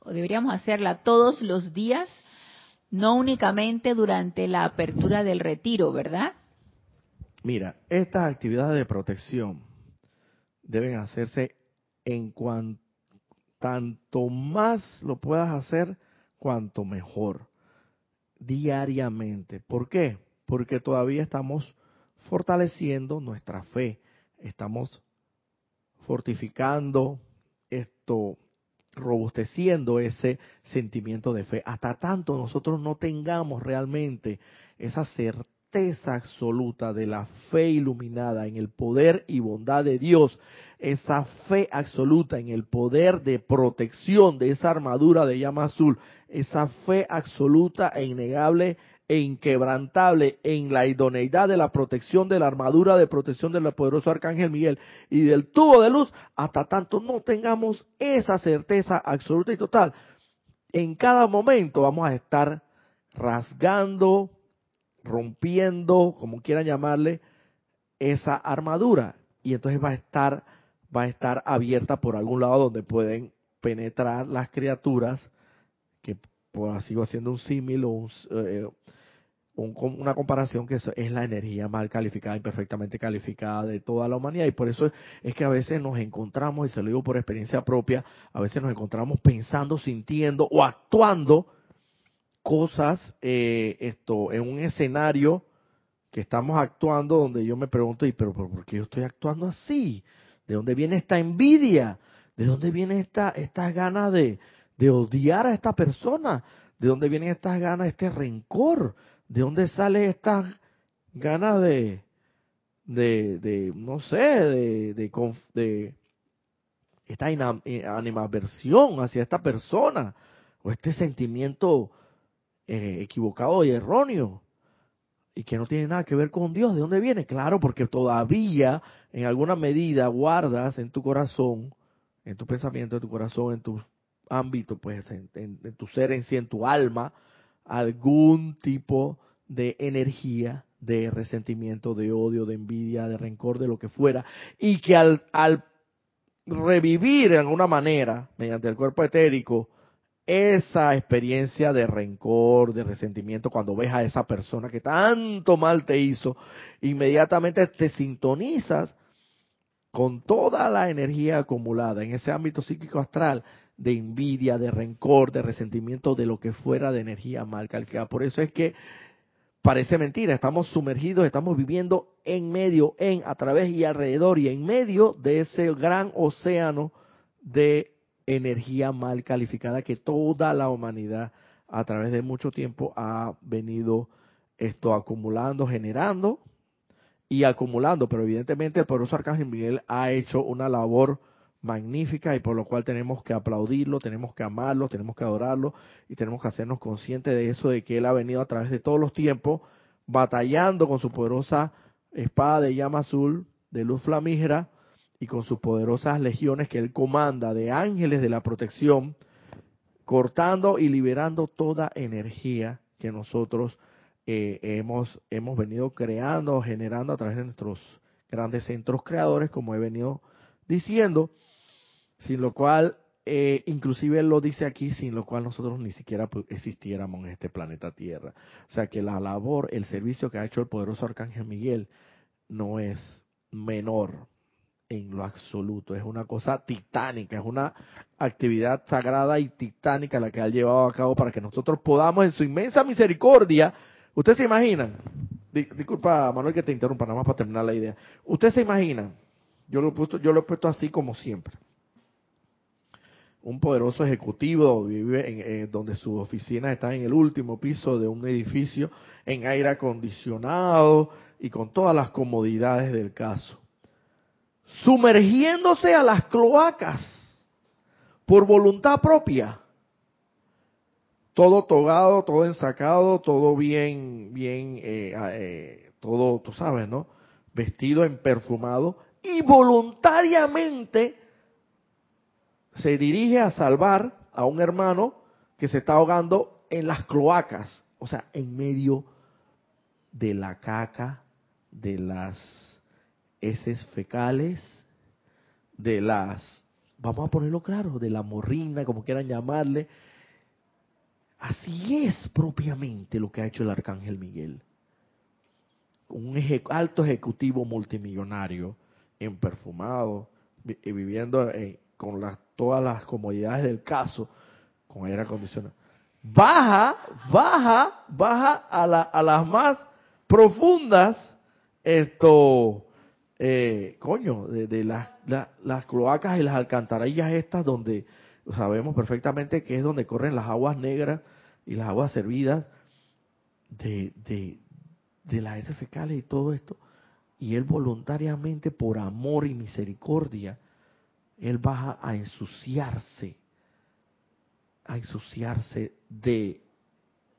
o deberíamos hacerla todos los días? No únicamente durante la apertura del retiro, ¿verdad? Mira, estas actividades de protección deben hacerse en cuanto tanto más lo puedas hacer, cuanto mejor, diariamente. ¿Por qué? Porque todavía estamos fortaleciendo nuestra fe, estamos fortificando esto, robusteciendo ese sentimiento de fe. Hasta tanto nosotros no tengamos realmente esa certeza absoluta de la fe iluminada en el poder y bondad de Dios, esa fe absoluta en el poder de protección de esa armadura de llama azul, esa fe absoluta e innegable e inquebrantable en la idoneidad de la protección de la armadura de protección del poderoso arcángel Miguel y del tubo de luz, hasta tanto no tengamos esa certeza absoluta y total, en cada momento vamos a estar rasgando, rompiendo, como quieran llamarle, esa armadura. y entonces va a estar va a estar abierta por algún lado donde pueden penetrar las criaturas que por así haciendo un símil o un, eh, una comparación que es la energía mal calificada, imperfectamente calificada de toda la humanidad. Y por eso es que a veces nos encontramos, y se lo digo por experiencia propia, a veces nos encontramos pensando, sintiendo o actuando cosas eh, esto en un escenario que estamos actuando donde yo me pregunto, ¿y pero por qué yo estoy actuando así? ¿De dónde viene esta envidia? ¿De dónde viene esta, estas ganas de, de odiar a esta persona? ¿De dónde vienen estas ganas, este rencor? ¿De dónde sale esta ganas de, de, de, no sé, de, de, de esta eh, animaversión hacia esta persona o este sentimiento eh, equivocado y erróneo y que no tiene nada que ver con Dios. ¿De dónde viene? Claro, porque todavía en alguna medida guardas en tu corazón, en tu pensamiento, en tu corazón, en tu ámbito, pues en, en tu ser en sí, en tu alma, algún tipo de energía de resentimiento, de odio, de envidia, de rencor, de lo que fuera, y que al, al revivir en alguna manera, mediante el cuerpo etérico, esa experiencia de rencor, de resentimiento, cuando ves a esa persona que tanto mal te hizo, inmediatamente te sintonizas con toda la energía acumulada en ese ámbito psíquico astral de envidia, de rencor, de resentimiento, de lo que fuera de energía mal calificada. Por eso es que parece mentira, estamos sumergidos, estamos viviendo en medio, en, a través y alrededor y en medio de ese gran océano de energía mal calificada que toda la humanidad a través de mucho tiempo ha venido esto acumulando, generando y acumulando, pero evidentemente el poderoso Arcángel Miguel ha hecho una labor magnífica y por lo cual tenemos que aplaudirlo, tenemos que amarlo, tenemos que adorarlo y tenemos que hacernos conscientes de eso, de que Él ha venido a través de todos los tiempos batallando con su poderosa espada de llama azul, de luz flamígera y con sus poderosas legiones que Él comanda de ángeles de la protección, cortando y liberando toda energía que nosotros eh, hemos, hemos venido creando, generando a través de nuestros grandes centros creadores, como he venido diciendo, sin lo cual, eh, inclusive él lo dice aquí, sin lo cual nosotros ni siquiera existiéramos en este planeta Tierra. O sea que la labor, el servicio que ha hecho el poderoso Arcángel Miguel no es menor en lo absoluto, es una cosa titánica, es una actividad sagrada y titánica la que ha llevado a cabo para que nosotros podamos en su inmensa misericordia, ustedes se imaginan, disculpa Manuel que te interrumpa, nada más para terminar la idea, ustedes se imaginan, yo lo he puesto, yo lo he puesto así como siempre, un poderoso ejecutivo vive en, donde sus oficinas están en el último piso de un edificio en aire acondicionado y con todas las comodidades del caso. Sumergiéndose a las cloacas por voluntad propia. Todo togado, todo ensacado, todo bien, bien, eh, eh, todo, tú sabes, ¿no? Vestido en perfumado y voluntariamente se dirige a salvar a un hermano que se está ahogando en las cloacas, o sea, en medio de la caca, de las heces fecales, de las, vamos a ponerlo claro, de la morrina, como quieran llamarle. Así es propiamente lo que ha hecho el arcángel Miguel. Un alto ejecutivo multimillonario, en perfumado, viviendo en, con todas las comodidades del caso, con aire acondicionado. Baja, baja, baja a, a las más profundas, esto, eh, coño, de, las, las cloacas y las alcantarillas estas donde sabemos perfectamente que es donde corren las aguas negras y las aguas servidas de, de, las heces fecales y todo esto. Y él voluntariamente, por amor y misericordia, él va a ensuciarse, a ensuciarse de,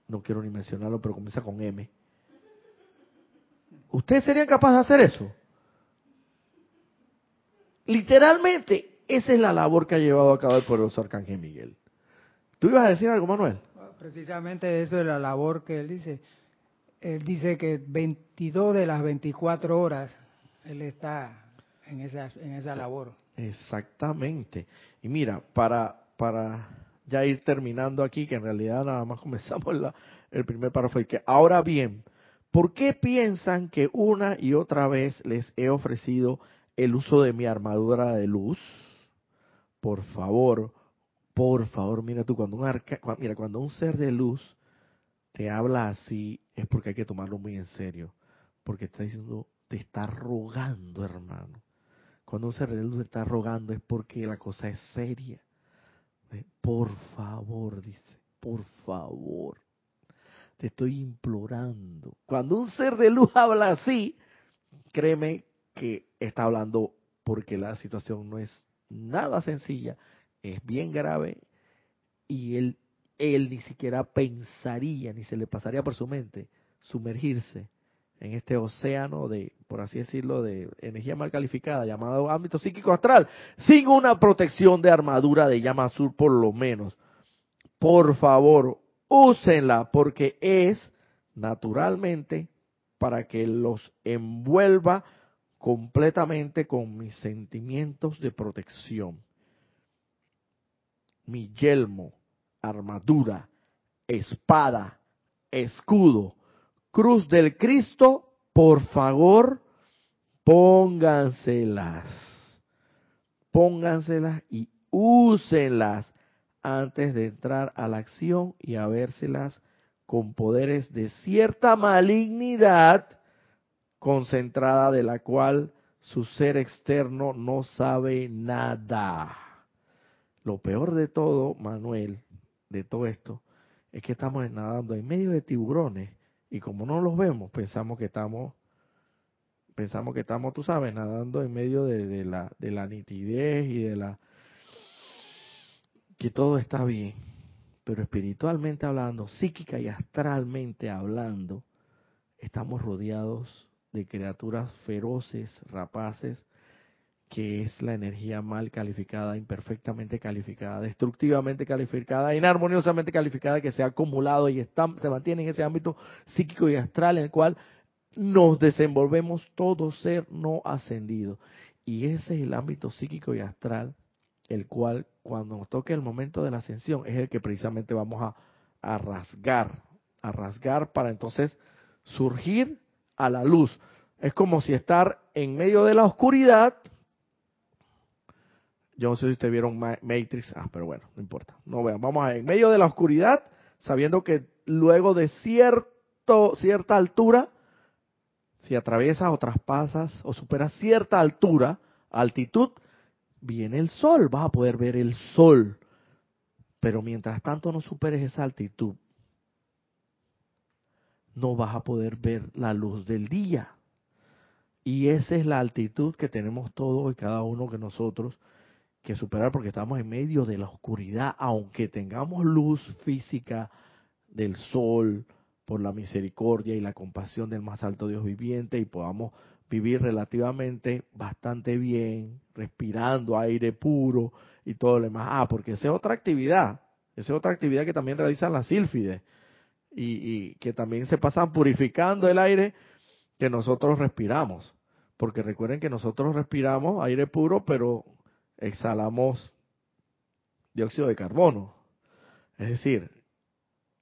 no quiero ni mencionarlo, pero comienza con M. ¿Ustedes serían capaces de hacer eso? Literalmente, esa es la labor que ha llevado a cabo el poderoso Arcángel Miguel. ¿Tú ibas a decir algo, Manuel? Precisamente eso es la labor que él dice. Él dice que 22 de las 24 horas él está en esa, en esa labor. Exactamente. Y mira, para, para ya ir terminando aquí, que en realidad nada más comenzamos la, el primer párrafo, y que ahora bien, ¿por qué piensan que una y otra vez les he ofrecido el uso de mi armadura de luz? Por favor, por favor, mira tú, cuando un, arca, mira, cuando un ser de luz te habla así, es porque hay que tomarlo muy en serio, porque está diciendo, te está rogando, hermano. Cuando un ser de luz te está rogando es porque la cosa es seria. Por favor, dice, por favor. Te estoy implorando. Cuando un ser de luz habla así, créeme que está hablando porque la situación no es nada sencilla, es bien grave y él, él ni siquiera pensaría, ni se le pasaría por su mente sumergirse en este océano de, por así decirlo, de energía mal calificada llamado ámbito psíquico astral, sin una protección de armadura de llama azul por lo menos. Por favor, úsenla porque es naturalmente para que los envuelva completamente con mis sentimientos de protección. Mi yelmo, armadura, espada, escudo, cruz del Cristo, por favor, pónganselas. Pónganselas y úsenlas antes de entrar a la acción y a vérselas con poderes de cierta malignidad concentrada de la cual su ser externo no sabe nada. Lo peor de todo, Manuel, de todo esto, es que estamos nadando en medio de tiburones y como no los vemos, pensamos que estamos, pensamos que estamos, tú sabes, nadando en medio de, la, de la nitidez y de la que todo está bien. Pero espiritualmente hablando, psíquica y astralmente hablando, estamos rodeados de criaturas feroces, rapaces, que es la energía mal calificada, imperfectamente calificada, destructivamente calificada, inarmoniosamente calificada, que se ha acumulado y se mantiene en ese ámbito psíquico y astral en el cual nos desenvolvemos todo ser no ascendido. Y ese es el ámbito psíquico y astral, el cual cuando nos toque el momento de la ascensión es el que precisamente vamos a, a rasgar, a rasgar para entonces surgir a la luz. Es como si estar en medio de la oscuridad, yo no sé si ustedes vieron Matrix, ah, pero bueno, no importa. No vean, vamos a en medio de la oscuridad, sabiendo que luego de cierto, cierta altura, si atraviesas o traspasas o superas cierta altura, altitud, viene el sol, vas a poder ver el sol. Pero mientras tanto no superes esa altitud, no vas a poder ver la luz del día. Y esa es la altitud que tenemos todos y cada uno de nosotros que superar porque estamos en medio de la oscuridad, aunque tengamos luz física del sol por la misericordia y la compasión del más alto Dios viviente y podamos vivir relativamente bastante bien, respirando aire puro y todo lo demás. Ah, porque esa es otra actividad, esa es otra actividad que también realizan las sílfides y, y que también se pasan purificando el aire que nosotros respiramos. Porque recuerden que nosotros respiramos aire puro, pero exhalamos dióxido de carbono. Es decir,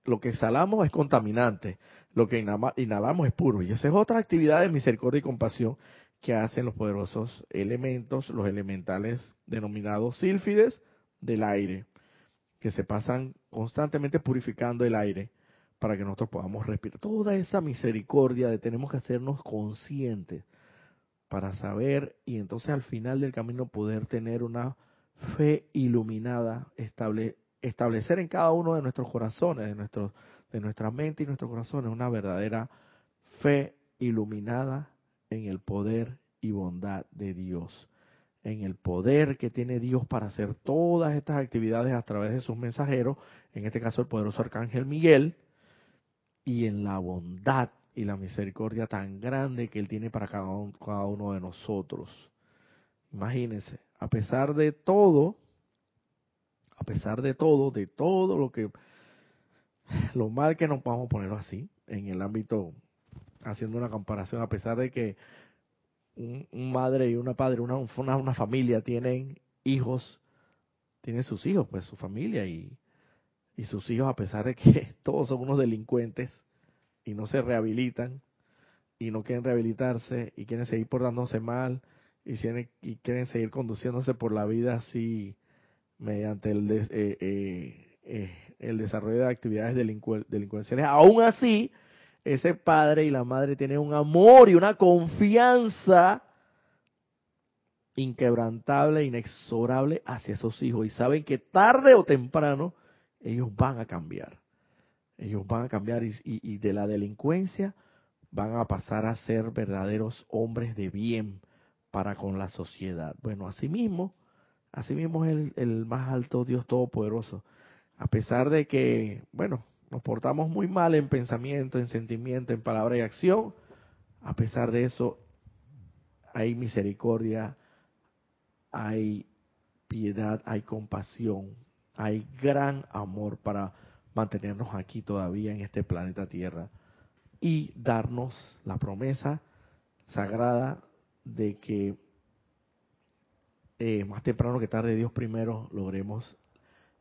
lo que exhalamos es contaminante, lo que inhalamos es puro. Y esa es otra actividad de misericordia y compasión que hacen los poderosos elementos, los elementales denominados sílfides del aire, que se pasan constantemente purificando el aire para que nosotros podamos respirar. Toda esa misericordia de tenemos que hacernos conscientes para saber y entonces al final del camino poder tener una fe iluminada, establecer en cada uno de nuestros corazones, de, nuestros, de nuestra mente y nuestros corazones, una verdadera fe iluminada en el poder y bondad de Dios, en el poder que tiene Dios para hacer todas estas actividades a través de sus mensajeros, en este caso el poderoso arcángel Miguel, y en la bondad y la misericordia tan grande que Él tiene para cada, uno de nosotros. Imagínense, a pesar de todo, a pesar de todo, de todo lo que, lo mal que nos vamos a poner así, en el ámbito, haciendo una comparación, a pesar de que un, madre y una padre, una, una, una familia tienen hijos, tienen sus hijos, pues su familia y, y sus hijos, a pesar de que todos son unos delincuentes y no se rehabilitan y no quieren rehabilitarse y quieren seguir portándose mal y quieren, seguir conduciéndose por la vida así mediante el, eh, eh, eh, el desarrollo de actividades delincuenciales. Aún así, ese padre y la madre tienen un amor y una confianza inquebrantable, inexorable hacia esos hijos y saben que tarde o temprano ellos van a cambiar. Ellos van a cambiar y, de la delincuencia van a pasar a ser verdaderos hombres de bien para con la sociedad. Bueno, asimismo, asimismo es el, el más alto Dios Todopoderoso. A pesar de que, bueno, nos portamos muy mal en pensamiento, en sentimiento, en palabra y acción, a pesar de eso hay misericordia, hay piedad, hay compasión, hay gran amor para mantenernos aquí todavía en este planeta Tierra y darnos la promesa sagrada de que eh, más temprano que tarde, Dios primero, logremos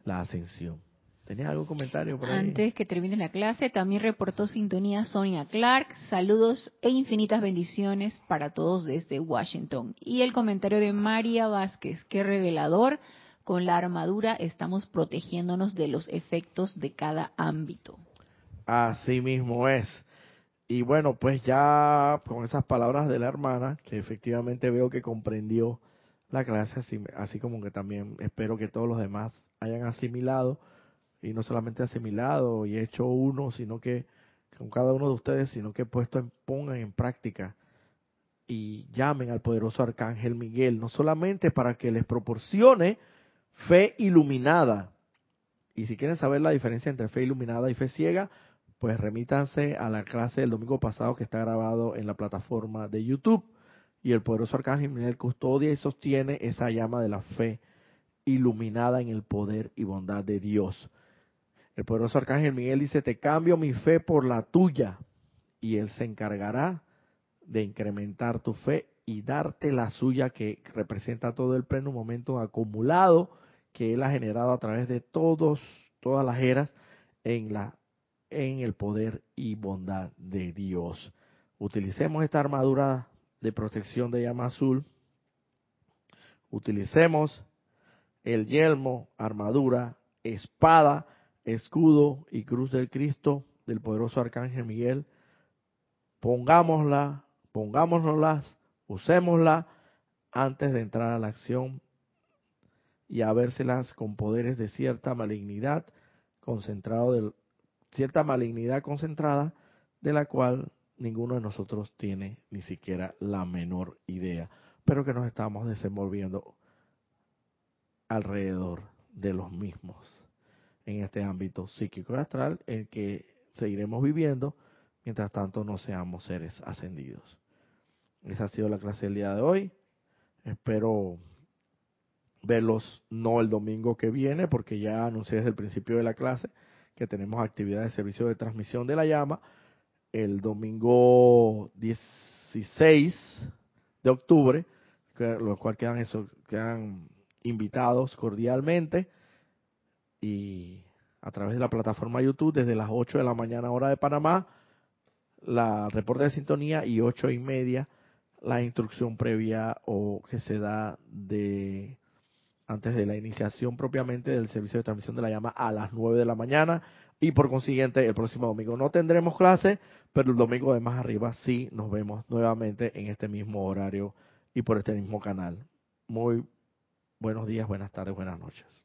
la ascensión. ¿Tenía algún comentario por ahí? Antes que termine la clase, también reportó sintonía Sonia Clark. Saludos e infinitas bendiciones para todos desde Washington. Y el comentario de María Vázquez, qué revelador. Con la armadura estamos protegiéndonos de los efectos de cada ámbito. Así mismo es. Y bueno, pues ya con esas palabras de la hermana, que efectivamente veo que comprendió la clase, así, así como que también espero que todos los demás hayan asimilado y no solamente asimilado y hecho uno, sino que con cada uno de ustedes, sino que puesto en, pongan en práctica y llamen al poderoso arcángel Miguel, no solamente para que les proporcione fe iluminada. Y si quieren saber la diferencia entre fe iluminada y fe ciega, pues remítanse a la clase del domingo pasado que está grabado en la plataforma de YouTube. Y el poderoso arcángel Miguel custodia y sostiene esa llama de la fe iluminada en el poder y bondad de Dios. El poderoso arcángel Miguel dice, te cambio mi fe por la tuya y él se encargará de incrementar tu fe y darte la suya que representa todo el pleno momento acumulado que él ha generado a través de todos todas las eras en la en el poder y bondad de Dios. Utilicemos esta armadura de protección de llama azul. Utilicemos el yelmo, armadura, espada escudo y cruz del Cristo del poderoso arcángel Miguel, pongámosla, pongámonoslas, usémosla antes de entrar a la acción y a vérselas con poderes de cierta malignidad concentrado cierta malignidad concentrada de la cual ninguno de nosotros tiene ni siquiera la menor idea, pero que nos estamos desenvolviendo alrededor de los mismos en este ámbito psíquico y astral, el que seguiremos viviendo mientras tanto no seamos seres ascendidos. Esa ha sido la clase del día de hoy. Espero verlos no el domingo que viene, porque ya anuncié desde el principio de la clase que tenemos actividad de servicio de transmisión de la llama el domingo 16 de octubre, los cuales quedan, eso, quedan invitados cordialmente y a través de la plataforma YouTube desde las 8 de la mañana hora de Panamá, la reporte de sintonía y ocho y media la instrucción previa o que se da de antes de la iniciación propiamente del servicio de transmisión de la llama a las 9 de la mañana y por consiguiente el próximo domingo no tendremos clase, pero el domingo de más arriba sí nos vemos nuevamente en este mismo horario y por este mismo canal. Muy buenos días, buenas tardes, buenas noches.